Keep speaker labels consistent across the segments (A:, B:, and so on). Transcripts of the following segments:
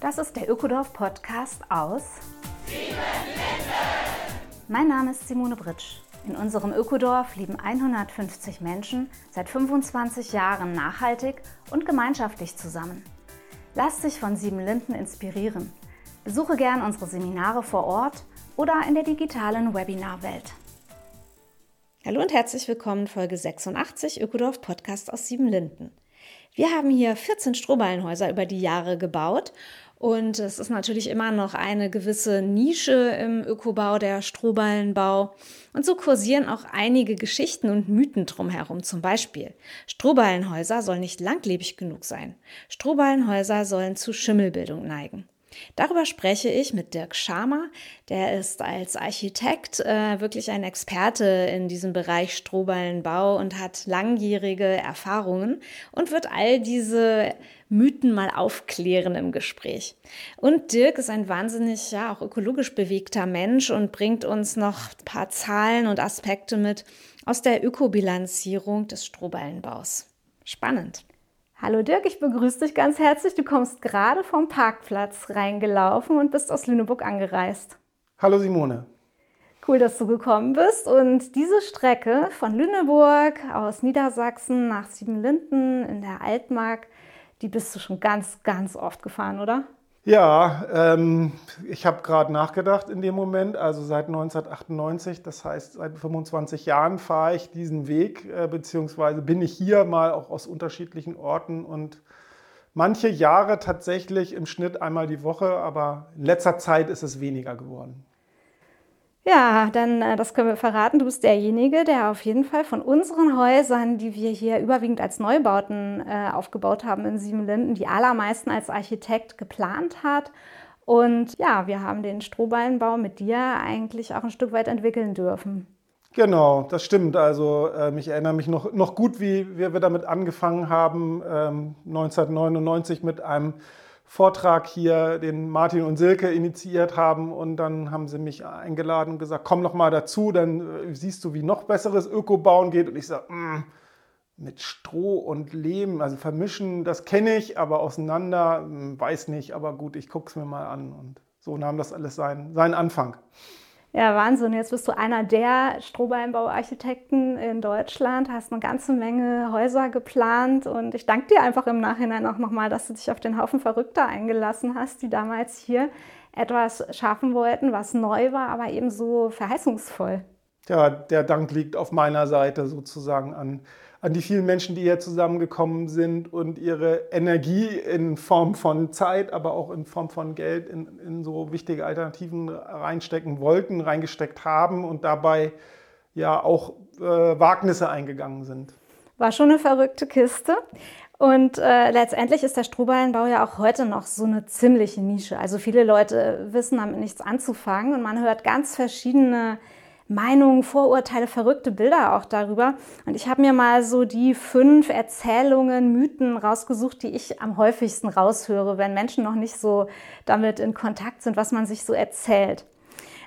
A: Das ist der Ökodorf Podcast aus Mein Name ist Simone Britsch. In unserem Ökodorf leben 150 Menschen seit 25 Jahren nachhaltig und gemeinschaftlich zusammen. Lass dich von Sieben Linden inspirieren. Besuche gern unsere Seminare vor Ort oder in der digitalen Webinarwelt. Hallo und herzlich willkommen Folge 86 Ökodorf Podcast aus Siebenlinden. Wir haben hier 14 Strohballenhäuser über die Jahre gebaut und es ist natürlich immer noch eine gewisse Nische im Ökobau, der Strohballenbau. Und so kursieren auch einige Geschichten und Mythen drumherum. Zum Beispiel, Strohballenhäuser sollen nicht langlebig genug sein. Strohballenhäuser sollen zu Schimmelbildung neigen. Darüber spreche ich mit Dirk Schamer. Der ist als Architekt äh, wirklich ein Experte in diesem Bereich Strohballenbau und hat langjährige Erfahrungen und wird all diese Mythen mal aufklären im Gespräch. Und Dirk ist ein wahnsinnig, ja, auch ökologisch bewegter Mensch und bringt uns noch ein paar Zahlen und Aspekte mit aus der Ökobilanzierung des Strohballenbaus. Spannend. Hallo Dirk, ich begrüße dich ganz herzlich. Du kommst gerade vom Parkplatz reingelaufen und bist aus Lüneburg angereist.
B: Hallo Simone.
A: Cool, dass du gekommen bist. Und diese Strecke von Lüneburg aus Niedersachsen nach Siebenlinden in der Altmark, die bist du schon ganz, ganz oft gefahren, oder?
B: Ja, ähm, ich habe gerade nachgedacht in dem Moment, also seit 1998, das heißt seit 25 Jahren fahre ich diesen Weg, äh, beziehungsweise bin ich hier mal auch aus unterschiedlichen Orten und manche Jahre tatsächlich im Schnitt einmal die Woche, aber in letzter Zeit ist es weniger geworden.
A: Ja, dann äh, das können wir verraten. Du bist derjenige, der auf jeden Fall von unseren Häusern, die wir hier überwiegend als Neubauten äh, aufgebaut haben in Siebenlinden, die allermeisten als Architekt geplant hat. Und ja, wir haben den Strohballenbau mit dir eigentlich auch ein Stück weit entwickeln dürfen.
B: Genau, das stimmt. Also ähm, ich erinnere mich noch, noch gut, wie wir damit angefangen haben, ähm, 1999 mit einem Vortrag hier, den Martin und Silke initiiert haben. Und dann haben sie mich eingeladen und gesagt, komm noch mal dazu, dann äh, siehst du, wie noch besseres Ökobauen geht. Und ich sage, mm, mit Stroh und Lehm, also vermischen, das kenne ich, aber auseinander, mm, weiß nicht. Aber gut, ich gucke es mir mal an. Und so nahm das alles seinen, seinen Anfang.
A: Ja, Wahnsinn. Jetzt bist du einer der Strohballenbauarchitekten in Deutschland, hast eine ganze Menge Häuser geplant und ich danke dir einfach im Nachhinein auch nochmal, dass du dich auf den Haufen Verrückter eingelassen hast, die damals hier etwas schaffen wollten, was neu war, aber eben so verheißungsvoll.
B: Ja, der Dank liegt auf meiner Seite sozusagen an an die vielen Menschen, die hier zusammengekommen sind und ihre Energie in Form von Zeit, aber auch in Form von Geld in, in so wichtige Alternativen reinstecken wollten, reingesteckt haben und dabei ja auch äh, Wagnisse eingegangen sind.
A: War schon eine verrückte Kiste. Und äh, letztendlich ist der Strohballenbau ja auch heute noch so eine ziemliche Nische. Also viele Leute wissen damit nichts anzufangen und man hört ganz verschiedene Meinungen, Vorurteile, verrückte Bilder auch darüber. Und ich habe mir mal so die fünf Erzählungen, Mythen rausgesucht, die ich am häufigsten raushöre, wenn Menschen noch nicht so damit in Kontakt sind, was man sich so erzählt.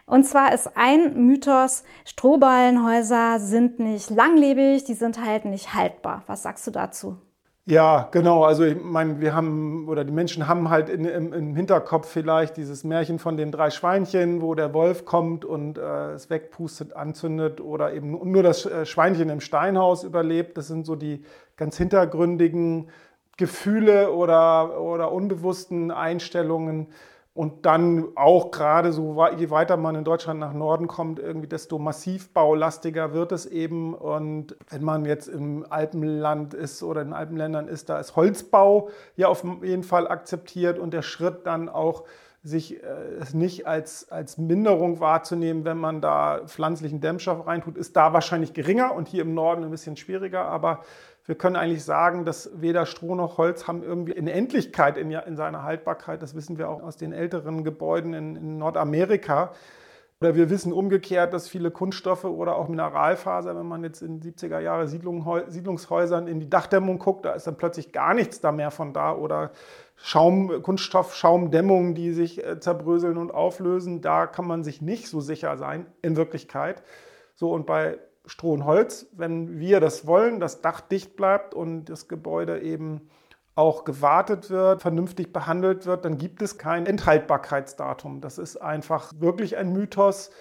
A: Und zwar ist ein Mythos, Strohballenhäuser sind nicht langlebig, die sind halt nicht haltbar. Was sagst du dazu?
B: Ja, genau. Also ich meine, wir haben oder die Menschen haben halt in, im, im, Hinterkopf vielleicht dieses Märchen von den drei Schweinchen, wo der Wolf kommt und äh, es wegpustet, anzündet oder eben nur das äh, Schweinchen im Steinhaus überlebt. Das sind so die ganz hintergründigen Gefühle oder, oder unbewussten Einstellungen. Und dann auch gerade so, je weiter man in Deutschland nach Norden kommt, irgendwie desto massivbaulastiger wird es eben. Und wenn man jetzt im Alpenland ist oder in Alpenländern ist, da ist Holzbau ja auf jeden Fall akzeptiert und der Schritt dann auch sich äh, es nicht als, als Minderung wahrzunehmen, wenn man da pflanzlichen Dämmstoff reintut, ist da wahrscheinlich geringer und hier im Norden ein bisschen schwieriger. Aber wir können eigentlich sagen, dass weder Stroh noch Holz haben irgendwie eine Endlichkeit in, in seiner Haltbarkeit. Das wissen wir auch aus den älteren Gebäuden in, in Nordamerika. Oder wir wissen umgekehrt, dass viele Kunststoffe oder auch Mineralfaser, wenn man jetzt in 70er Jahre Siedlungshäusern in die Dachdämmung guckt, da ist dann plötzlich gar nichts da mehr von da. Oder Schaum, Kunststoff, Schaumdämmungen, die sich äh, zerbröseln und auflösen, da kann man sich nicht so sicher sein in Wirklichkeit. So und bei Stroh und Holz, wenn wir das wollen, das Dach dicht bleibt und das Gebäude eben auch gewartet wird, vernünftig behandelt wird, dann gibt es kein Enthaltbarkeitsdatum. Das ist einfach wirklich ein Mythos.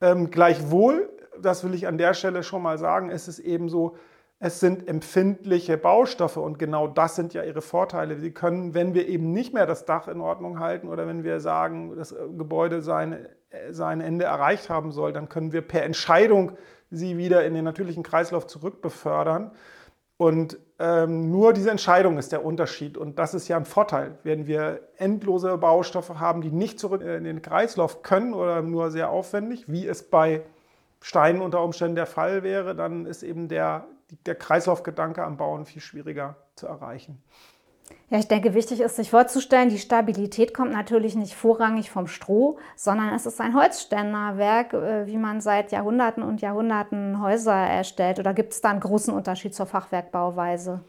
B: Ähm, gleichwohl, das will ich an der Stelle schon mal sagen, ist es eben so, es sind empfindliche Baustoffe und genau das sind ja ihre Vorteile. Sie können, wenn wir eben nicht mehr das Dach in Ordnung halten oder wenn wir sagen, das Gebäude sein, sein Ende erreicht haben soll, dann können wir per Entscheidung sie wieder in den natürlichen Kreislauf zurückbefördern. Und ähm, nur diese Entscheidung ist der Unterschied. Und das ist ja ein Vorteil. Wenn wir endlose Baustoffe haben, die nicht zurück in den Kreislauf können oder nur sehr aufwendig, wie es bei Steinen unter Umständen der Fall wäre, dann ist eben der, der Kreislaufgedanke am Bauen viel schwieriger zu erreichen.
A: Ja, ich denke, wichtig ist sich vorzustellen, die Stabilität kommt natürlich nicht vorrangig vom Stroh, sondern es ist ein Holzständerwerk, äh, wie man seit Jahrhunderten und Jahrhunderten Häuser erstellt. Oder gibt es da einen großen Unterschied zur Fachwerkbauweise?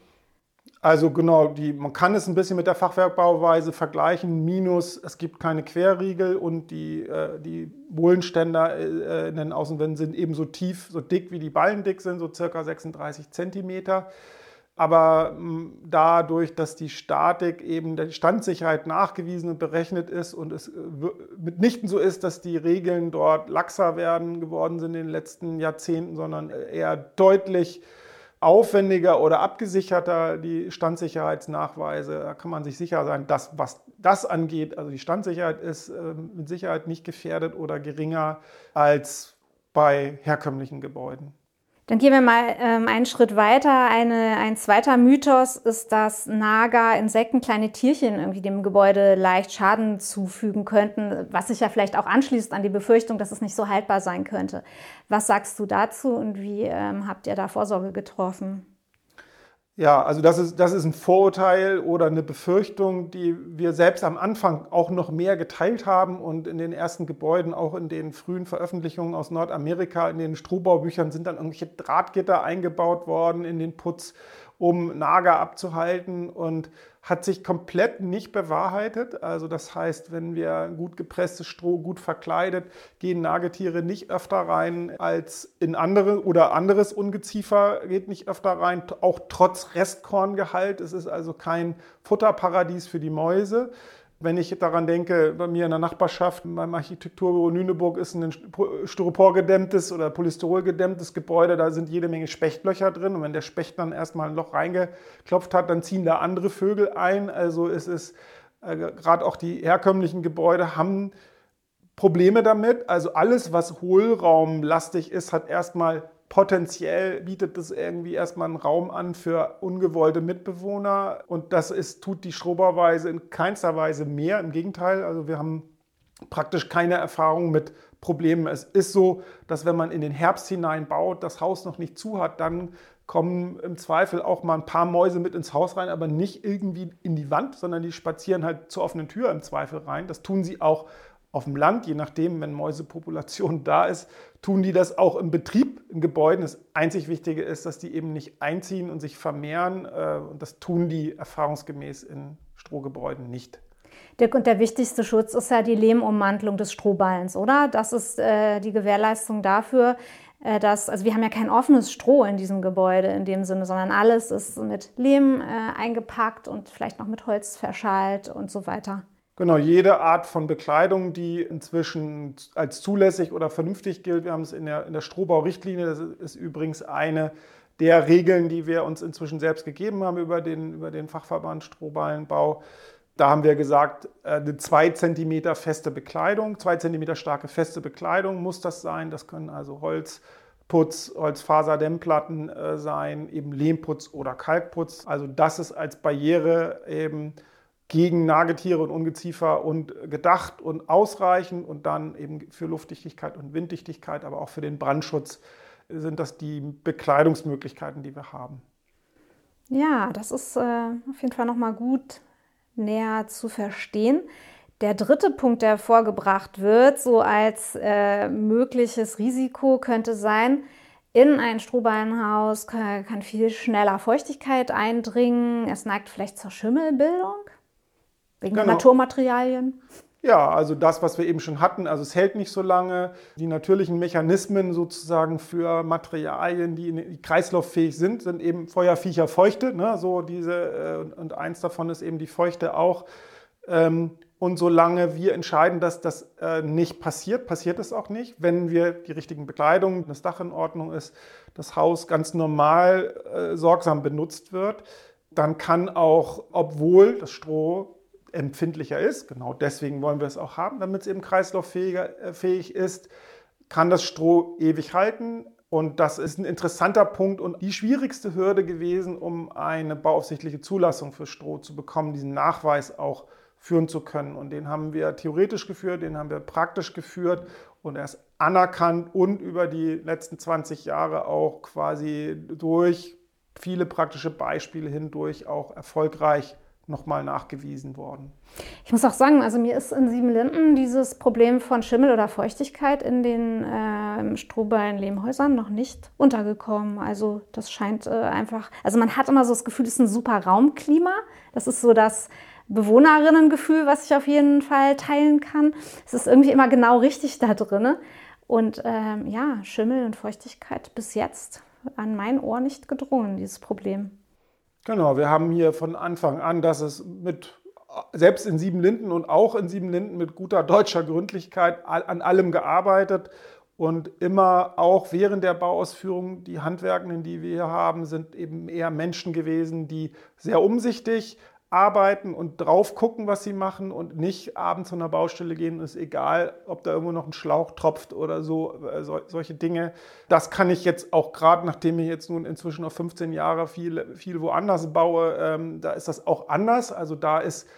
B: Also genau, die, man kann es ein bisschen mit der Fachwerkbauweise vergleichen. Minus, es gibt keine Querriegel und die, äh, die Bohlenständer äh, in den Außenwänden sind ebenso tief, so dick wie die Ballen dick sind, so circa 36 Zentimeter. Aber hm, dadurch, dass die Statik eben der Standsicherheit nachgewiesen und berechnet ist und es äh, mitnichten so ist, dass die Regeln dort laxer werden geworden sind in den letzten Jahrzehnten, sondern eher deutlich aufwendiger oder abgesicherter die Standsicherheitsnachweise. Da kann man sich sicher sein, dass was das angeht, also die Standsicherheit ist äh, mit Sicherheit nicht gefährdet oder geringer als bei herkömmlichen Gebäuden.
A: Dann gehen wir mal ähm, einen Schritt weiter. Eine, ein zweiter Mythos ist, dass Nager, Insekten, kleine Tierchen irgendwie dem Gebäude leicht Schaden zufügen könnten, was sich ja vielleicht auch anschließt an die Befürchtung, dass es nicht so haltbar sein könnte. Was sagst du dazu und wie ähm, habt ihr da Vorsorge getroffen?
B: Ja, also das ist, das ist ein Vorurteil oder eine Befürchtung, die wir selbst am Anfang auch noch mehr geteilt haben und in den ersten Gebäuden, auch in den frühen Veröffentlichungen aus Nordamerika, in den Strohbaubüchern sind dann irgendwelche Drahtgitter eingebaut worden in den Putz, um Nager abzuhalten. Und hat sich komplett nicht bewahrheitet. Also das heißt, wenn wir gut gepresstes Stroh gut verkleidet, gehen Nagetiere nicht öfter rein als in andere oder anderes Ungeziefer geht nicht öfter rein, auch trotz Restkorngehalt. Es ist also kein Futterparadies für die Mäuse. Wenn ich daran denke, bei mir in der Nachbarschaft, beim Architekturbüro Nüneburg ist ein styroporgedämmtes oder polystyrolgedämmtes Gebäude, da sind jede Menge Spechtlöcher drin. Und wenn der Specht dann erstmal ein Loch reingeklopft hat, dann ziehen da andere Vögel ein. Also es ist, äh, gerade auch die herkömmlichen Gebäude haben Probleme damit. Also alles, was hohlraumlastig ist, hat erstmal potenziell bietet es irgendwie erstmal einen Raum an für ungewollte Mitbewohner und das ist, tut die Strohbauweise in keinster Weise mehr. Im Gegenteil, also wir haben praktisch keine Erfahrung mit Problemen. Es ist so, dass wenn man in den Herbst hinein baut, das Haus noch nicht zu hat, dann kommen im Zweifel auch mal ein paar Mäuse mit ins Haus rein, aber nicht irgendwie in die Wand, sondern die spazieren halt zur offenen Tür im Zweifel rein. Das tun sie auch auf dem Land, je nachdem, wenn Mäusepopulation da ist, tun die das auch im Betrieb, in Gebäuden. Das einzig Wichtige ist, dass die eben nicht einziehen und sich vermehren. Äh, und das tun die erfahrungsgemäß in Strohgebäuden nicht.
A: Dirk, und der wichtigste Schutz ist ja die Lehmummantelung des Strohballens, oder? Das ist äh, die Gewährleistung dafür, äh, dass, also wir haben ja kein offenes Stroh in diesem Gebäude in dem Sinne, sondern alles ist mit Lehm äh, eingepackt und vielleicht noch mit Holz verschalt und so weiter.
B: Genau, jede Art von Bekleidung, die inzwischen als zulässig oder vernünftig gilt. Wir haben es in der, in der Strohbaurichtlinie, das ist übrigens eine der Regeln, die wir uns inzwischen selbst gegeben haben über den, über den Fachverband Strohballenbau. Da haben wir gesagt, äh, eine zwei Zentimeter feste Bekleidung, zwei Zentimeter starke feste Bekleidung muss das sein. Das können also Holzputz, Holzfaserdämmplatten äh, sein, eben Lehmputz oder Kalkputz. Also das ist als Barriere eben gegen Nagetiere und Ungeziefer und gedacht und ausreichend und dann eben für Luftdichtigkeit und Winddichtigkeit, aber auch für den Brandschutz sind das die Bekleidungsmöglichkeiten, die wir haben.
A: Ja, das ist äh, auf jeden Fall nochmal gut näher zu verstehen. Der dritte Punkt, der vorgebracht wird, so als äh, mögliches Risiko könnte sein, in ein Strohballenhaus kann, kann viel schneller Feuchtigkeit eindringen. Es neigt vielleicht zur Schimmelbildung. Wegen genau. Naturmaterialien?
B: Ja, also das, was wir eben schon hatten, also es hält nicht so lange. Die natürlichen Mechanismen sozusagen für Materialien, die, kreislauffähig sind, sind eben Feuer, Viecher, Feuchte. Ne? So diese, äh, und eins davon ist eben die Feuchte auch. Ähm, und solange wir entscheiden, dass das äh, nicht passiert, passiert es auch nicht. Wenn wir die richtigen Bekleidungen, das Dach in Ordnung ist, das Haus ganz normal äh, sorgsam benutzt wird, dann kann auch, obwohl das Stroh empfindlicher ist, genau deswegen wollen wir es auch haben, damit es eben kreislauffähig äh, ist, kann das Stroh ewig halten. Und das ist ein interessanter Punkt und die schwierigste Hürde gewesen, um eine bauaufsichtliche Zulassung für Stroh zu bekommen, diesen Nachweis auch führen zu können. Und den haben wir theoretisch geführt, den haben wir praktisch geführt und er ist anerkannt und über die letzten 20 Jahre auch quasi durch viele praktische Beispiele hindurch auch erfolgreich nochmal nachgewiesen worden.
A: Ich muss auch sagen, also mir ist in Siebenlinden dieses Problem von Schimmel oder Feuchtigkeit in den äh, Strohballen Lehmhäusern noch nicht untergekommen. Also das scheint äh, einfach, also man hat immer so das Gefühl, es ist ein super Raumklima. Das ist so das Bewohnerinnengefühl, was ich auf jeden Fall teilen kann. Es ist irgendwie immer genau richtig da drin. Und ähm, ja, Schimmel und Feuchtigkeit bis jetzt an mein Ohr nicht gedrungen, dieses Problem.
B: Genau, wir haben hier von Anfang an, dass es mit selbst in Siebenlinden und auch in Siebenlinden mit guter deutscher Gründlichkeit an allem gearbeitet und immer auch während der Bauausführung, die Handwerkenden, die wir hier haben, sind eben eher Menschen gewesen, die sehr umsichtig, arbeiten und drauf gucken, was sie machen und nicht abends von der Baustelle gehen. Ist egal, ob da irgendwo noch ein Schlauch tropft oder so, äh, so solche Dinge. Das kann ich jetzt auch gerade, nachdem ich jetzt nun inzwischen auf 15 Jahre viel, viel woanders baue, ähm, da ist das auch anders. Also da ist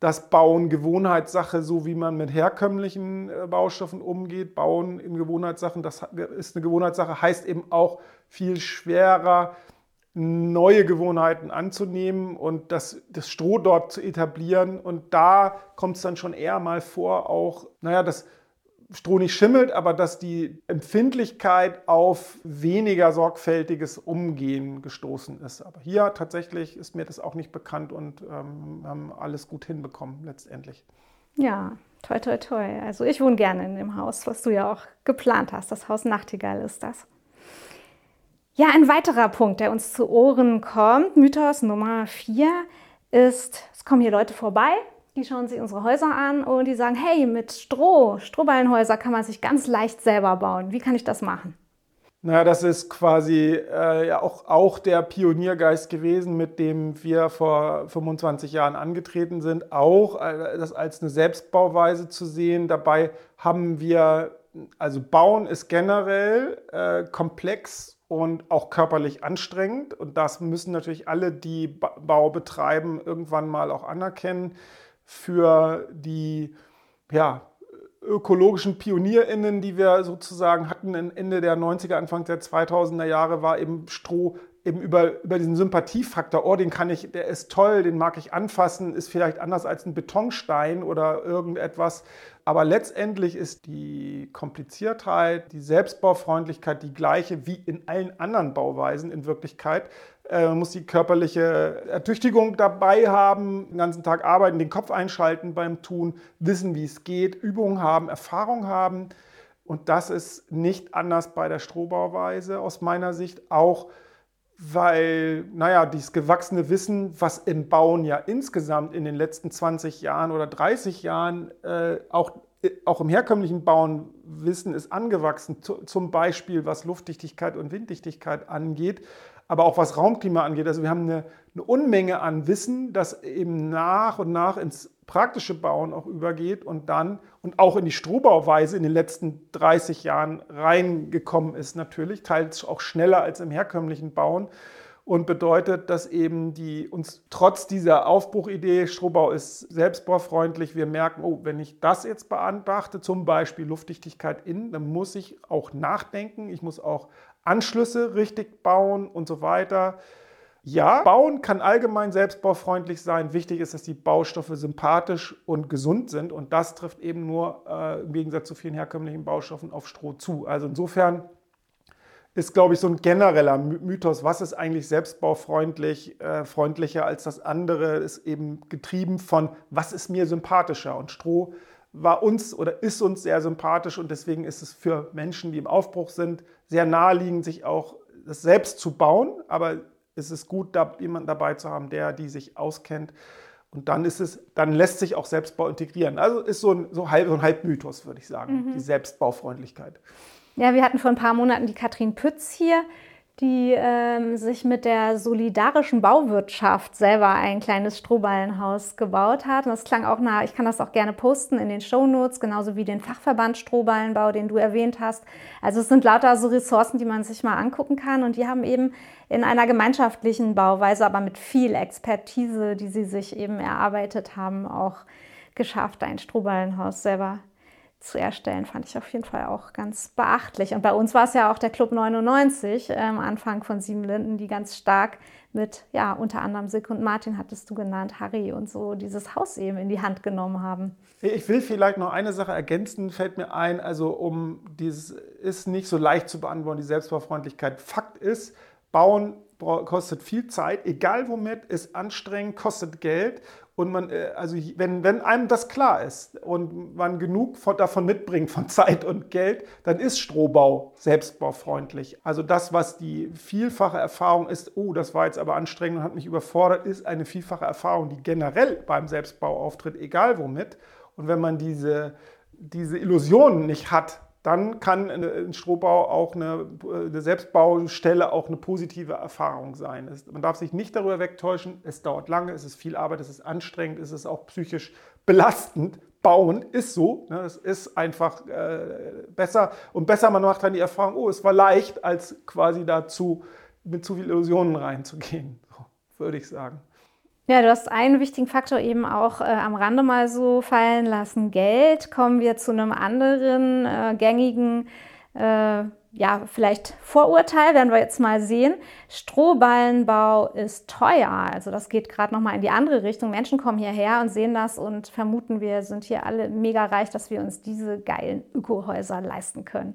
B: das Bauen Gewohnheitssache, so wie man mit herkömmlichen äh, Baustoffen umgeht. Bauen in Gewohnheitssachen, das ist eine Gewohnheitssache, heißt eben auch viel schwerer neue Gewohnheiten anzunehmen und das, das Stroh dort zu etablieren. Und da kommt es dann schon eher mal vor, auch, naja, dass Stroh nicht schimmelt, aber dass die Empfindlichkeit auf weniger sorgfältiges Umgehen gestoßen ist. Aber hier tatsächlich ist mir das auch nicht bekannt und ähm, haben alles gut hinbekommen letztendlich.
A: Ja, toi, toi, toi. Also ich wohne gerne in dem Haus, was du ja auch geplant hast. Das Haus Nachtigall ist das. Ja, ein weiterer Punkt, der uns zu Ohren kommt, Mythos Nummer 4, ist, es kommen hier Leute vorbei, die schauen sich unsere Häuser an und die sagen, hey, mit Stroh, Strohballenhäuser kann man sich ganz leicht selber bauen. Wie kann ich das machen?
B: Naja, das ist quasi äh, ja auch, auch der Pioniergeist gewesen, mit dem wir vor 25 Jahren angetreten sind, auch äh, das als eine Selbstbauweise zu sehen. Dabei haben wir, also Bauen ist generell äh, komplex und auch körperlich anstrengend. Und das müssen natürlich alle, die Bau betreiben, irgendwann mal auch anerkennen. Für die ja, ökologischen PionierInnen, die wir sozusagen hatten Ende der 90er, Anfang der 2000er Jahre, war eben Stroh eben über, über diesen Sympathiefaktor, oh, den kann ich, der ist toll, den mag ich anfassen, ist vielleicht anders als ein Betonstein oder irgendetwas. Aber letztendlich ist die Kompliziertheit, die Selbstbaufreundlichkeit die gleiche wie in allen anderen Bauweisen in Wirklichkeit. Äh, man muss die körperliche Ertüchtigung dabei haben, den ganzen Tag arbeiten, den Kopf einschalten beim Tun, wissen, wie es geht, Übungen haben, Erfahrung haben. Und das ist nicht anders bei der Strohbauweise aus meiner Sicht. Auch weil, naja, dieses gewachsene Wissen, was im Bauen ja insgesamt in den letzten 20 Jahren oder 30 Jahren äh, auch, äh, auch im herkömmlichen Bauen Wissen ist angewachsen, zum Beispiel was Luftdichtigkeit und Winddichtigkeit angeht, aber auch was Raumklima angeht. Also wir haben eine, eine Unmenge an Wissen, das eben nach und nach ins praktische Bauen auch übergeht und dann und auch in die Strohbauweise in den letzten 30 Jahren reingekommen ist natürlich, teils auch schneller als im herkömmlichen Bauen und bedeutet, dass eben die uns trotz dieser Aufbruchidee, Strohbau ist selbstbaufreundlich, wir merken, oh, wenn ich das jetzt beantrachte, zum Beispiel Luftdichtigkeit innen, dann muss ich auch nachdenken, ich muss auch Anschlüsse richtig bauen und so weiter. Ja, Bauen kann allgemein selbstbaufreundlich sein. Wichtig ist, dass die Baustoffe sympathisch und gesund sind. Und das trifft eben nur äh, im Gegensatz zu vielen herkömmlichen Baustoffen auf Stroh zu. Also insofern ist, glaube ich, so ein genereller Mythos, was ist eigentlich selbstbaufreundlich, äh, freundlicher als das andere, ist eben getrieben von, was ist mir sympathischer. Und Stroh war uns oder ist uns sehr sympathisch und deswegen ist es für Menschen, die im Aufbruch sind, sehr naheliegend, sich auch das selbst zu bauen. Aber es ist gut, da jemanden dabei zu haben, der die sich auskennt. Und dann ist es, dann lässt sich auch Selbstbau integrieren. Also ist so ein, so halb, so ein Halbmythos, würde ich sagen, mhm. die Selbstbaufreundlichkeit.
A: Ja, wir hatten vor ein paar Monaten die Katrin Pütz hier die ähm, sich mit der solidarischen Bauwirtschaft selber ein kleines Strohballenhaus gebaut hat. Und das klang auch nah, ich kann das auch gerne posten in den Shownotes, genauso wie den Fachverband Strohballenbau, den du erwähnt hast. Also es sind lauter so Ressourcen, die man sich mal angucken kann. Und die haben eben in einer gemeinschaftlichen Bauweise, aber mit viel Expertise, die sie sich eben erarbeitet haben, auch geschafft, ein Strohballenhaus selber zu erstellen, fand ich auf jeden Fall auch ganz beachtlich. Und bei uns war es ja auch der Club 99 am ähm, Anfang von Sieben Linden, die ganz stark mit, ja, unter anderem Silke und Martin hattest du genannt, Harry und so, dieses Haus eben in die Hand genommen haben.
B: Ich will vielleicht noch eine Sache ergänzen, fällt mir ein, also um dieses ist nicht so leicht zu beantworten, die Selbstbaufreundlichkeit. Fakt ist, Bauen kostet viel Zeit, egal womit, ist anstrengend, kostet Geld und man, äh, also wenn, wenn einem das klar ist und man genug von, davon mitbringt, von Zeit und Geld, dann ist Strohbau selbstbaufreundlich. Also das, was die vielfache Erfahrung ist, oh, das war jetzt aber anstrengend und hat mich überfordert, ist eine vielfache Erfahrung, die generell beim Selbstbau auftritt, egal womit. Und wenn man diese, diese Illusionen nicht hat, dann kann ein Strohbau auch eine, eine, Selbstbaustelle auch eine positive Erfahrung sein. Es, man darf sich nicht darüber wegtäuschen, es dauert lange, es ist viel Arbeit, es ist anstrengend, es ist auch psychisch belastend. Bauen ist so, ne, es ist einfach äh, besser und besser man macht dann die Erfahrung, oh, es war leicht, als quasi dazu mit zu viel Illusionen reinzugehen, so, würde ich sagen.
A: Ja, du hast einen wichtigen Faktor eben auch äh, am Rande mal so fallen lassen, Geld. Kommen wir zu einem anderen äh, gängigen, äh, ja, vielleicht Vorurteil, werden wir jetzt mal sehen. Strohballenbau ist teuer. Also das geht gerade nochmal in die andere Richtung. Menschen kommen hierher und sehen das und vermuten, wir sind hier alle mega reich, dass wir uns diese geilen Ökohäuser leisten können.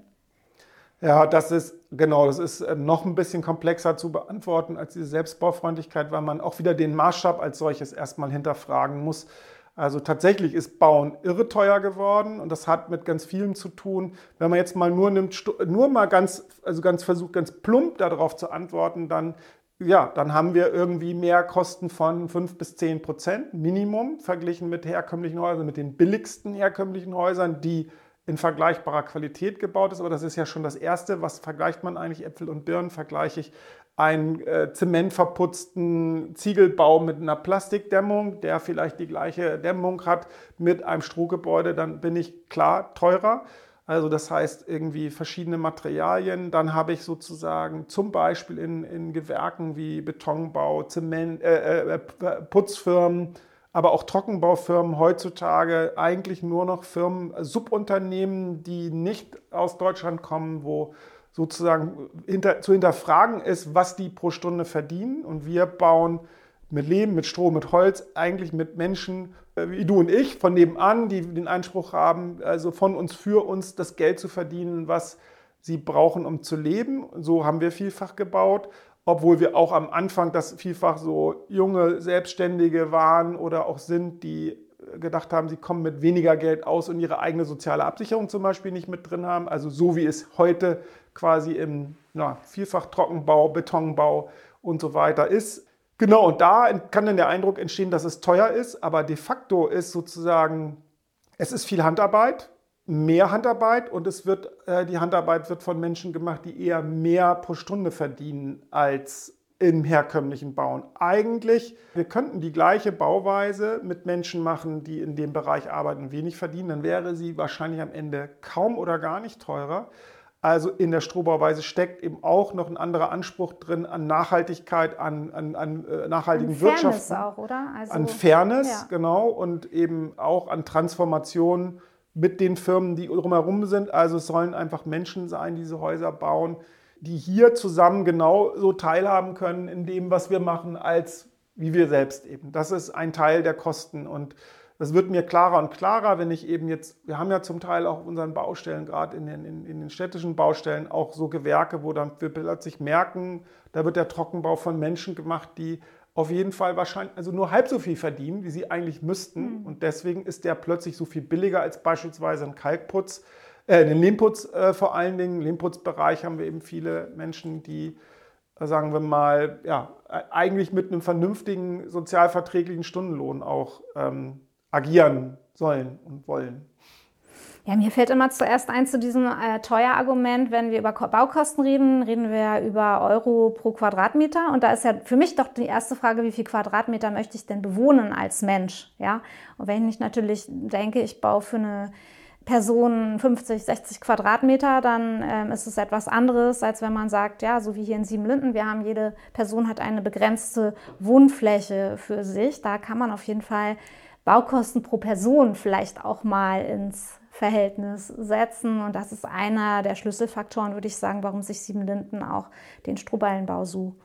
B: Ja, das ist genau, das ist äh, noch ein bisschen komplexer zu beantworten als diese Selbstbaufreundlichkeit, weil man auch wieder den Maßstab als solches erstmal hinterfragen muss. Also tatsächlich ist Bauen irre teuer geworden und das hat mit ganz vielen zu tun. Wenn man jetzt mal nur nimmt, nur mal ganz, also ganz versucht, ganz plump darauf zu antworten, dann ja, dann haben wir irgendwie mehr Kosten von 5 bis 10 Prozent Minimum verglichen mit herkömmlichen Häusern, mit den billigsten herkömmlichen Häusern, die in vergleichbarer Qualität gebaut ist. Aber das ist ja schon das Erste. Was vergleicht man eigentlich? Äpfel und Birnen vergleiche ich einen äh, zementverputzten Ziegelbau mit einer Plastikdämmung, der vielleicht die gleiche Dämmung hat mit einem Strohgebäude, dann bin ich klar teurer. Also das heißt irgendwie verschiedene Materialien. Dann habe ich sozusagen zum Beispiel in, in Gewerken wie Betonbau, Zement, äh, äh, Putzfirmen, aber auch Trockenbaufirmen heutzutage eigentlich nur noch Firmen, Subunternehmen, die nicht aus Deutschland kommen, wo sozusagen hinter, zu hinterfragen ist, was die pro Stunde verdienen. Und wir bauen mit Leben, mit Strom, mit Holz, eigentlich mit Menschen äh, wie du und ich von nebenan, die den Anspruch haben, also von uns für uns das Geld zu verdienen, was sie brauchen, um zu leben. So haben wir vielfach gebaut obwohl wir auch am Anfang das vielfach so junge Selbstständige waren oder auch sind, die gedacht haben, sie kommen mit weniger Geld aus und ihre eigene soziale Absicherung zum Beispiel nicht mit drin haben. Also so wie es heute quasi im na, vielfach Trockenbau, Betonbau und so weiter ist. Genau, und da kann dann der Eindruck entstehen, dass es teuer ist, aber de facto ist sozusagen, es ist viel Handarbeit, mehr Handarbeit und es wird, äh, die Handarbeit wird von Menschen gemacht, die eher mehr pro Stunde verdienen als im herkömmlichen Bauen. Eigentlich, wir könnten die gleiche Bauweise mit Menschen machen, die in dem Bereich arbeiten, wenig verdienen, dann wäre sie wahrscheinlich am Ende kaum oder gar nicht teurer. Also in der Strohbauweise steckt eben auch noch ein anderer Anspruch drin an Nachhaltigkeit, an, an, an äh, nachhaltigen an Fairness
A: auch, oder?
B: Also, an Fairness, ja. genau, und eben auch an Transformation mit den Firmen, die drumherum sind. Also es sollen einfach Menschen sein, die diese Häuser bauen, die hier zusammen genauso teilhaben können in dem, was wir machen, als wie wir selbst eben. Das ist ein Teil der Kosten und das wird mir klarer und klarer, wenn ich eben jetzt, wir haben ja zum Teil auch unseren Baustellen, gerade in den, in, in den städtischen Baustellen, auch so Gewerke, wo dann wir plötzlich merken, da wird der Trockenbau von Menschen gemacht, die auf jeden Fall wahrscheinlich also nur halb so viel verdienen, wie sie eigentlich müssten. Mhm. Und deswegen ist der plötzlich so viel billiger als beispielsweise ein Kalkputz, äh, den Lehmputz äh, vor allen Dingen. Im Lehmputzbereich haben wir eben viele Menschen, die, äh, sagen wir mal, ja, e-, eigentlich mit einem vernünftigen sozialverträglichen Stundenlohn auch ähm, agieren sollen und wollen.
A: Ja, mir fällt immer zuerst ein zu diesem äh, Teuer-Argument, wenn wir über Baukosten reden, reden wir über Euro pro Quadratmeter. Und da ist ja für mich doch die erste Frage, wie viel Quadratmeter möchte ich denn bewohnen als Mensch? Ja? Und wenn ich natürlich denke, ich baue für eine Person 50, 60 Quadratmeter, dann ähm, ist es etwas anderes, als wenn man sagt, ja, so wie hier in Siebenlinden, wir haben jede Person hat eine begrenzte Wohnfläche für sich. Da kann man auf jeden Fall Baukosten pro Person vielleicht auch mal ins Verhältnis setzen. Und das ist einer der Schlüsselfaktoren, würde ich sagen, warum sich Siebenlinden auch den Strohballenbau so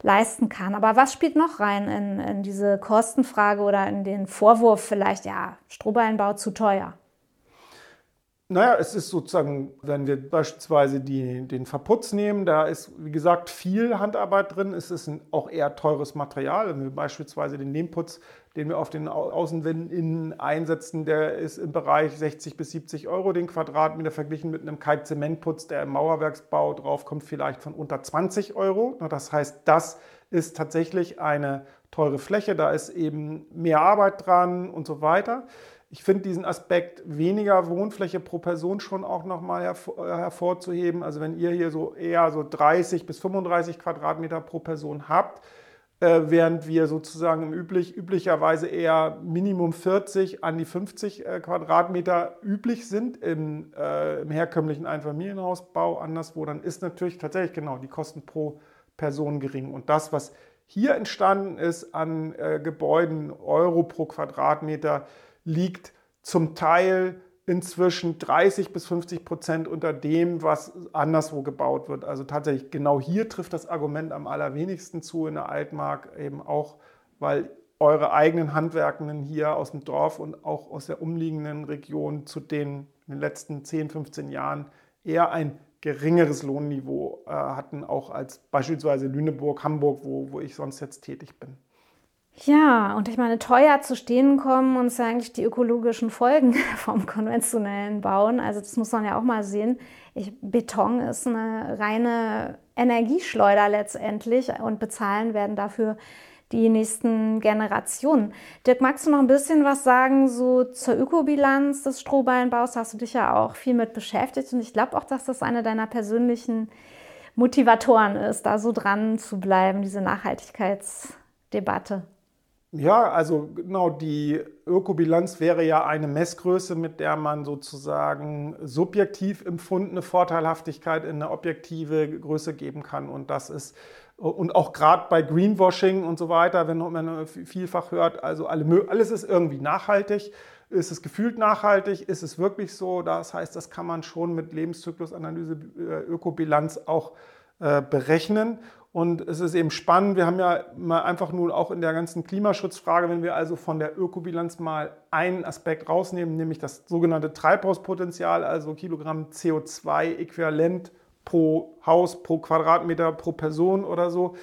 A: leisten kann. Aber was spielt noch rein in, in diese Kostenfrage oder in den Vorwurf vielleicht, ja, Strohballenbau zu teuer?
B: Naja, es ist sozusagen, wenn wir beispielsweise die, den Verputz nehmen, da ist, wie gesagt, viel Handarbeit drin. Es ist ein auch eher teures Material. Wenn wir beispielsweise den Lehmputz, den wir auf den Außenwänden innen einsetzen, der ist im Bereich 60 bis 70 Euro den Quadratmeter, verglichen mit einem Kalkzementputz, der im Mauerwerksbau draufkommt, vielleicht von unter 20 Euro. Das heißt, das ist tatsächlich eine teure Fläche, da ist eben mehr Arbeit dran und so weiter. Ich finde diesen Aspekt weniger Wohnfläche pro Person schon auch nochmal hervor, äh, hervorzuheben. Also wenn ihr hier so eher so 30 bis 35 Quadratmeter pro Person habt, äh, während wir sozusagen im üblich, üblicherweise eher Minimum 40 an die 50 äh, Quadratmeter üblich sind im, äh, im herkömmlichen Einfamilienhausbau anderswo, dann ist natürlich tatsächlich genau die Kosten pro Person gering. Und das, was hier entstanden ist an äh, Gebäuden, Euro pro Quadratmeter, liegt zum Teil inzwischen 30 bis 50 Prozent unter dem, was anderswo gebaut wird. Also tatsächlich genau hier trifft das Argument am allerwenigsten zu in der Altmark, eben auch, weil eure eigenen Handwerkenden hier aus dem Dorf und auch aus der umliegenden Region zu den in den letzten 10, 15 Jahren eher ein geringeres Lohnniveau äh, hatten, auch als beispielsweise Lüneburg, Hamburg, wo, wo ich sonst jetzt tätig bin.
A: Ja, und ich meine, teuer zu stehen kommen uns ja eigentlich die ökologischen Folgen vom konventionellen Bauen. Also das muss man ja auch mal sehen. Ich, Beton ist eine reine Energieschleuder letztendlich und bezahlen werden dafür die nächsten Generationen. Dirk, magst du noch ein bisschen was sagen so zur Ökobilanz des Strohballenbaus? Hast du dich ja auch viel mit beschäftigt und ich glaube auch, dass das eine deiner persönlichen Motivatoren ist, da so dran zu bleiben, diese Nachhaltigkeitsdebatte.
B: Ja, also genau, die Ökobilanz wäre ja eine Messgröße, mit der man sozusagen subjektiv empfundene Vorteilhaftigkeit in eine objektive Größe geben kann. Und das ist, und auch gerade bei Greenwashing und so weiter, wenn man vielfach hört, also alles ist irgendwie nachhaltig. Ist es gefühlt nachhaltig? Ist es wirklich so? Das heißt, das kann man schon mit Lebenszyklusanalyse, äh, Ökobilanz auch äh, berechnen. Und es ist eben spannend, wir haben ja mal einfach nur auch in der ganzen Klimaschutzfrage, wenn wir also von der Ökobilanz mal einen Aspekt rausnehmen, nämlich das sogenannte Treibhauspotenzial, also Kilogramm CO2-Äquivalent pro Haus, pro Quadratmeter, pro Person oder so.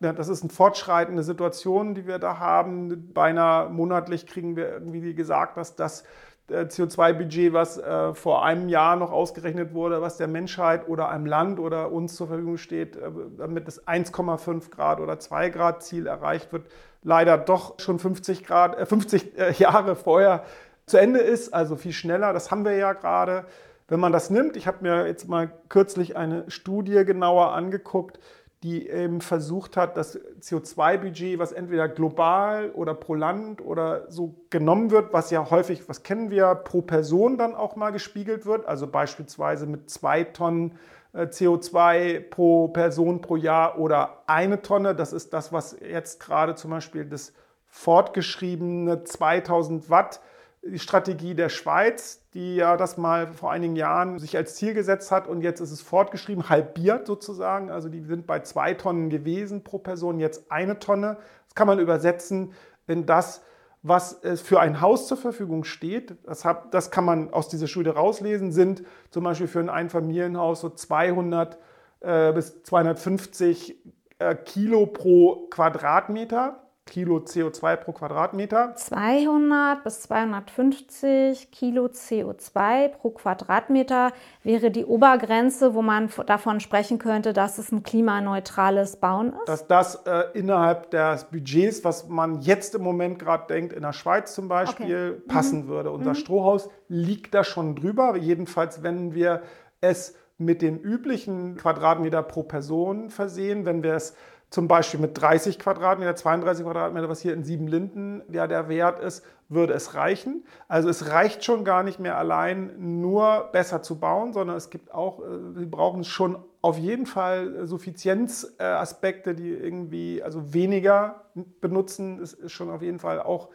B: Das ist eine fortschreitende Situation, die wir da haben. Beinahe monatlich kriegen wir irgendwie gesagt, dass das CO2-Budget, was äh, vor einem Jahr noch ausgerechnet wurde, was der Menschheit oder einem Land oder uns zur Verfügung steht, äh, damit das 1,5 Grad oder 2 Grad Ziel erreicht wird, leider doch schon 50, Grad, äh, 50 äh, Jahre vorher zu Ende ist, also viel schneller. Das haben wir ja gerade. Wenn man das nimmt, ich habe mir jetzt mal kürzlich eine Studie genauer angeguckt, die eben versucht hat, das CO2-Budget, was entweder global oder pro Land oder so genommen wird, was ja häufig, was kennen wir, pro Person dann auch mal gespiegelt wird, also beispielsweise mit zwei Tonnen äh, CO2 pro Person pro Jahr oder eine Tonne. Das ist das, was jetzt gerade zum Beispiel das fortgeschriebene 2000 Watt die Strategie der Schweiz, die ja das mal vor einigen Jahren sich als Ziel gesetzt hat und jetzt ist es fortgeschrieben, halbiert sozusagen. Also die sind bei zwei Tonnen gewesen pro Person, jetzt eine Tonne. Das kann man übersetzen in das, was für ein Haus zur Verfügung steht. Das, kann man aus dieser Studie rauslesen, sind zum Beispiel für ein Einfamilienhaus so 200 äh, bis 250 äh, Kilo pro Quadratmeter. Kilo CO2 pro Quadratmeter.
A: 200 bis 250 Kilo CO2 pro Quadratmeter wäre die Obergrenze, wo man davon sprechen könnte, dass es ein klimaneutrales Bauen ist.
B: Dass das äh, innerhalb des Budgets, was man jetzt im Moment gerade denkt, in der Schweiz zum Beispiel, okay. passen mhm. würde. Unser mhm. Strohhaus liegt da schon drüber. Jedenfalls, wenn wir es mit den üblichen Quadratmeter pro Person versehen, wenn wir es zum Beispiel mit 30 Quadratmeter, 32 Quadratmeter, was hier in Siebenlinden ja der Wert ist, würde es reichen. Also es reicht schon gar nicht mehr allein nur besser zu bauen, sondern es gibt auch, äh, wir brauchen schon auf jeden Fall Suffizienzaspekte, die irgendwie, also weniger benutzen, ist, ist schon auf jeden Fall auch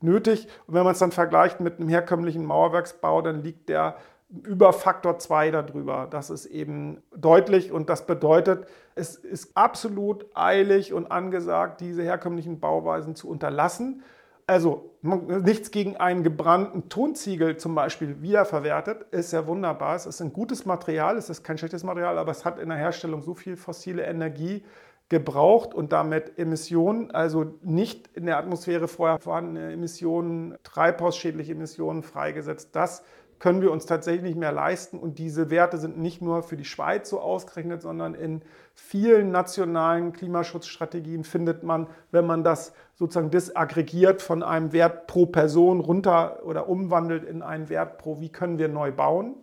B: nötig. Und wenn man es dann vergleicht mit einem herkömmlichen Mauerwerksbau, dann liegt der über Faktor 2 darüber. Das ist eben deutlich und das bedeutet, es ist absolut eilig und angesagt, diese herkömmlichen Bauweisen zu unterlassen. Also nichts gegen einen gebrannten Tonziegel zum Beispiel wiederverwertet, ist ja wunderbar. Es ist ein gutes Material, es ist kein schlechtes Material, aber es hat in der Herstellung so viel fossile Energie gebraucht und damit Emissionen, also nicht in der Atmosphäre vorher vorhandene Emissionen, treibhausschädliche Emissionen freigesetzt, dass können wir uns tatsächlich nicht mehr leisten. Und diese Werte sind nicht nur für die Schweiz so ausgerechnet, sondern in vielen nationalen Klimaschutzstrategien findet man, wenn man das sozusagen disaggregiert von einem Wert pro Person runter oder umwandelt in einen Wert pro, wie können wir neu bauen.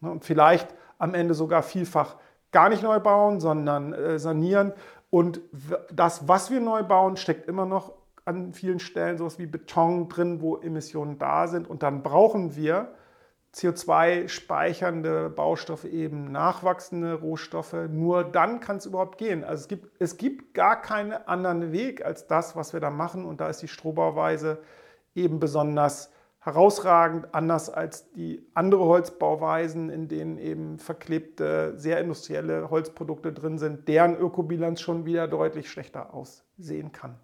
B: Ne, und vielleicht am Ende sogar vielfach gar nicht neu bauen, sondern äh, sanieren. Und das, was wir neu bauen, steckt immer noch an vielen Stellen sowas wie Beton drin, wo Emissionen da sind. Und dann brauchen wir CO2-speichernde Baustoffe eben nachwachsende Rohstoffe. Nur dann kann es überhaupt gehen. Also es gibt, es gibt gar keinen anderen Weg als das, was wir da machen. Und da ist die Strohbauweise eben besonders herausragend, anders als die andere Holzbauweisen, in denen eben verklebte, sehr industrielle Holzprodukte drin sind, deren Ökobilanz schon wieder deutlich schlechter aussehen kann.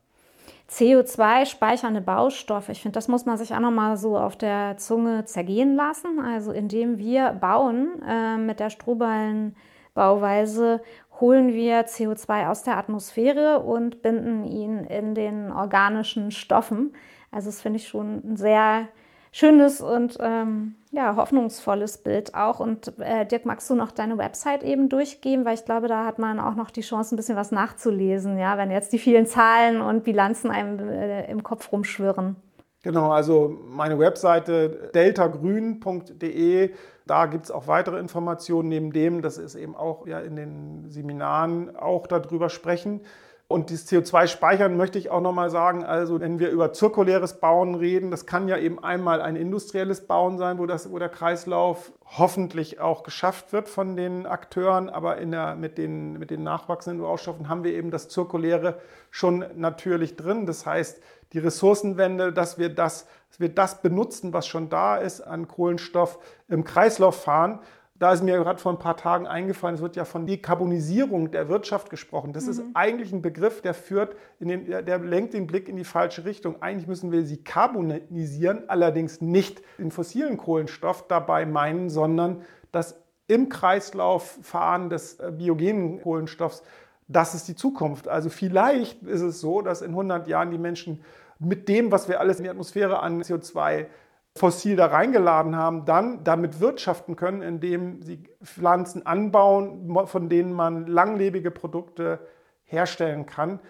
A: CO2-speichernde Baustoffe. Ich finde, das muss man sich auch nochmal so auf der Zunge zergehen lassen. Also indem wir bauen äh, mit der Strohballenbauweise, holen wir CO2 aus der Atmosphäre und binden ihn in den organischen Stoffen. Also das finde ich schon ein sehr schönes und ähm, ja, hoffnungsvolles Bild auch. Und äh, Dirk, magst du noch deine Website eben durchgeben? Weil ich glaube, da hat man auch noch die Chance, ein bisschen was nachzulesen, ja, wenn jetzt die vielen Zahlen und Bilanzen einem äh, im Kopf rumschwirren.
B: Genau, also meine Webseite deltagrün.de, da gibt es auch weitere Informationen neben dem, das ist eben auch ja in den Seminaren auch darüber sprechen. Und dieses CO2-Speichern möchte ich auch nochmal sagen, also wenn wir über zirkuläres Bauen reden, das kann ja eben einmal ein industrielles Bauen sein, wo, das, wo der Kreislauf hoffentlich auch geschafft wird von den Akteuren, aber in der, mit, den, mit den nachwachsenden Baustoffen haben wir eben das Zirkuläre schon natürlich drin. Das heißt, die Ressourcenwende, dass wir das, dass wir das benutzen, was schon da ist an Kohlenstoff im Kreislauf fahren da ist mir gerade vor ein paar Tagen eingefallen, es wird ja von Dekarbonisierung der Wirtschaft gesprochen. Das mhm. ist eigentlich ein Begriff, der führt, den, der lenkt den Blick in die falsche Richtung. Eigentlich müssen wir sie karbonisieren, allerdings nicht den fossilen Kohlenstoff dabei meinen, sondern das im Kreislauf fahren des äh, biogenen Kohlenstoffs. Das ist die Zukunft. Also vielleicht ist es so, dass in 100 Jahren die Menschen mit dem, was wir alles in die Atmosphäre an CO2 fossil da reingeladen haben, dann damit wirtschaften können, indem sie Pflanzen anbauen, von denen man langlebige Produkte herstellen kann.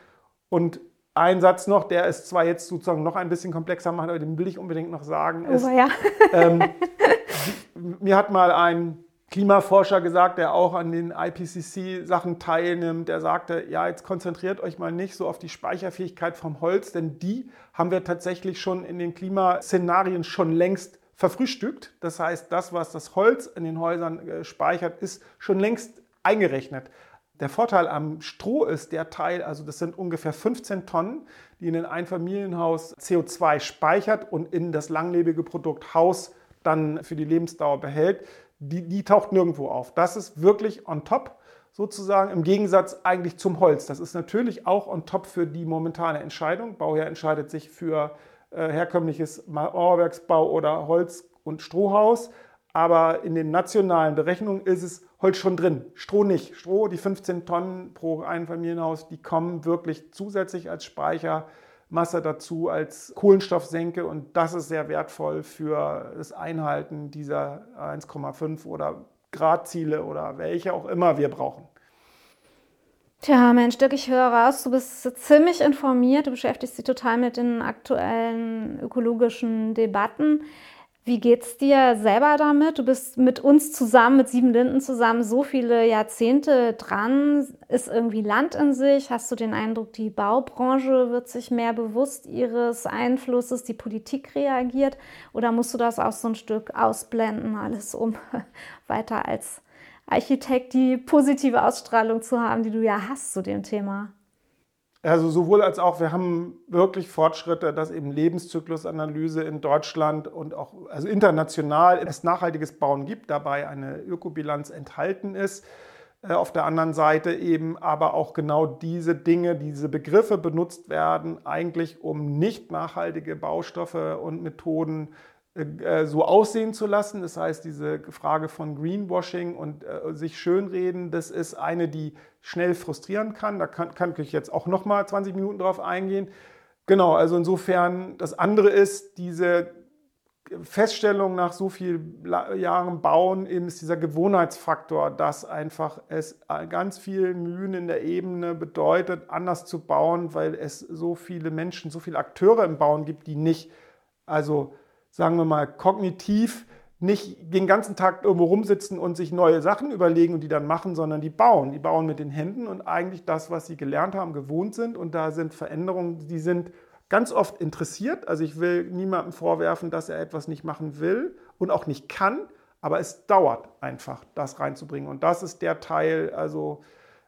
B: Und ein Satz noch, der ist zwar jetzt sozusagen noch ein bisschen komplexer macht, aber den will ich unbedingt noch sagen. Ist, oh, ja. ähm, mir hat mal ein Klimaforscher gesagt, der auch an den IPCC-Sachen teilnimmt, der sagte, ja, jetzt konzentriert euch mal nicht so auf die Speicherfähigkeit vom Holz, denn die haben wir tatsächlich schon in den Klimaszenarien schon längst verfrühstückt. Das heißt, das, was das Holz in den Häusern äh, speichert, ist schon längst eingerechnet. Der Vorteil am Stroh ist der Teil, also das sind ungefähr 15 Tonnen, die in ein Einfamilienhaus CO2 speichert und in das langlebige Produkt Haus dann für die Lebensdauer behält die, die taucht nirgendwo auf. Das ist wirklich on top sozusagen im Gegensatz eigentlich zum Holz. Das ist natürlich auch on top für die momentane Entscheidung. Bauherr entscheidet sich für äh, herkömmliches Mauerwerksbau oder Holz- und Strohhaus. Aber in den nationalen Berechnungen ist es Holz schon drin. Stroh nicht. Stroh, die 15 Tonnen pro Einfamilienhaus, die kommen wirklich zusätzlich als Speichermasse dazu, als Kohlenstoffsenke. Und das ist sehr wertvoll für das Einhalten dieser 1,5 oder Gradziele oder welche auch immer wir brauchen.
A: Tja, Mensch, Dirk, ich höre raus, du bist ziemlich informiert, du beschäftigst dich total mit den aktuellen ökologischen Debatten. Wie geht's dir selber damit? Du bist mit uns zusammen, mit Sieben Linden zusammen, so viele Jahrzehnte dran. Ist irgendwie Land in sich? Hast du den Eindruck, die Baubranche wird sich mehr bewusst ihres Einflusses, die Politik reagiert? Oder musst du das auch so ein Stück ausblenden, alles um weiter als Architekt die positive Ausstrahlung zu haben, die du ja hast zu dem Thema?
B: Also sowohl als auch, wir haben wirklich Fortschritte, dass eben Lebenszyklusanalyse in Deutschland und auch also international es nachhaltiges Bauen gibt, dabei eine Ökobilanz enthalten ist. Äh, auf der anderen Seite eben aber auch genau diese Dinge, diese Begriffe benutzt werden, eigentlich um nicht nachhaltige Baustoffe und Methoden so aussehen zu lassen. Das heißt, diese Frage von Greenwashing und äh, sich schönreden, das ist eine, die schnell frustrieren kann. Da kann, kann ich jetzt auch noch mal 20 Minuten drauf eingehen. Genau, also insofern, das andere ist, diese Feststellung nach so vielen Jahren Bauen eben ist dieser Gewohnheitsfaktor, dass einfach es ganz viel Mühen in der Ebene bedeutet, anders zu bauen, weil es so viele Menschen, so viele Akteure im Bauen gibt, die nicht, also sagen wir mal, kognitiv nicht den ganzen Tag irgendwo rumsitzen und sich neue Sachen überlegen und die dann machen, sondern die bauen. Die bauen mit den Händen und eigentlich das, was sie gelernt haben, gewohnt sind. Und da sind Veränderungen, die sind ganz oft interessiert. Also ich will niemandem vorwerfen, dass er etwas nicht machen will und auch nicht kann, aber es dauert einfach, das reinzubringen. Und das ist der Teil, also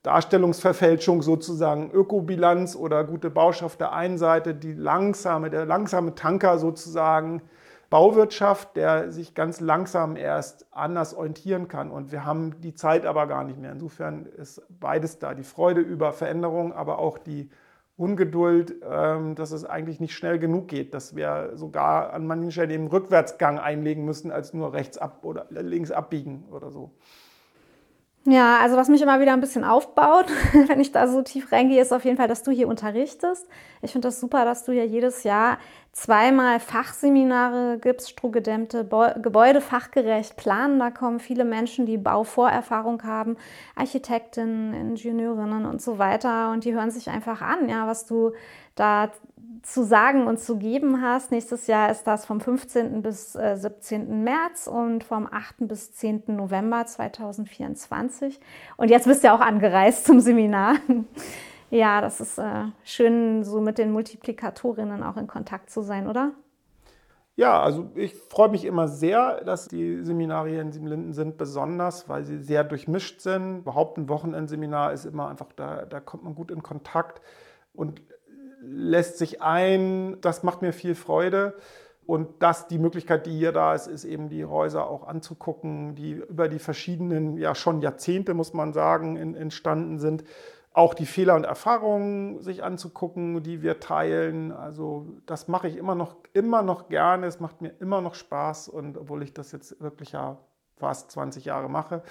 B: Darstellungsverfälschung sozusagen, Ökobilanz oder gute Bauschaft der einen Seite, die langsame, der langsame Tanker sozusagen, Bauwirtschaft, der sich ganz langsam erst anders orientieren kann. Und wir haben die Zeit aber gar nicht mehr. Insofern ist beides da. Die Freude über Veränderung, aber auch die Ungeduld, ähm, dass es eigentlich nicht schnell genug geht, dass wir sogar an manchen Stellen eben Rückwärtsgang einlegen müssen, als nur rechts ab oder links abbiegen oder so.
A: Ja, also was mich immer wieder ein bisschen aufbaut, wenn ich da so tief reingehe, ist auf jeden Fall, dass du hier unterrichtest. Ich finde das super, dass du ja jedes Jahr zweimal Fachseminare gibst, strohgedämmte Gebäude fachgerecht planen. Da kommen viele Menschen, die Bauvorerfahrung haben, Architektinnen, Ingenieurinnen und so weiter. Und die hören sich einfach an, ja, was du da zu sagen und zu geben hast. Nächstes Jahr ist das vom 15. bis 17. Äh, März und vom 8. bis 10. November 2024. Und jetzt bist du ja auch angereist zum Seminar. Ja, das ist äh, schön, so mit den Multiplikatorinnen auch in Kontakt zu sein, oder?
B: Ja, also ich freue mich immer sehr, dass die Seminare hier in Siebenlinden sind, besonders, weil sie sehr durchmischt sind. Überhaupt ein Wochenendseminar ist immer einfach, da, da kommt man gut in Kontakt und lässt sich ein. Das macht mir viel Freude. Und das, die Möglichkeit, die hier da ist, ist eben die Häuser auch anzugucken, die über die verschiedenen, ja schon Jahrzehnte, muss man sagen, in, entstanden sind auch die Fehler und Erfahrungen sich anzugucken, die wir teilen. Also das mache ich immer noch, immer noch gerne. Es macht mir immer noch Spaß und obwohl ich das jetzt wirklich ja fast 20 Jahre mache.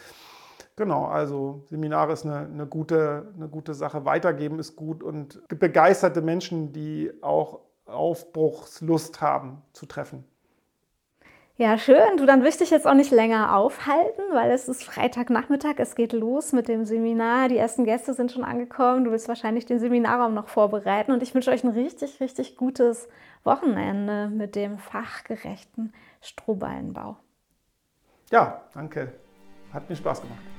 B: Genau, also Seminare ist eine, eine, gute, eine gute Sache. Weitergeben ist gut und begeisterte Menschen, die auch Aufbruchslust haben, zu treffen.
A: Ja, schön. Du, dann ich dich jetzt auch nicht länger aufhalten, weil es ist Freitagnachmittag, es geht los mit dem Seminar. Die ersten Gäste sind schon angekommen. Du willst wahrscheinlich den Seminarraum noch vorbereiten und ich wünsche euch ein richtig, richtig gutes Wochenende mit dem fachgerechten Strohballenbau.
B: Ja, danke. Hat mir Spaß gemacht.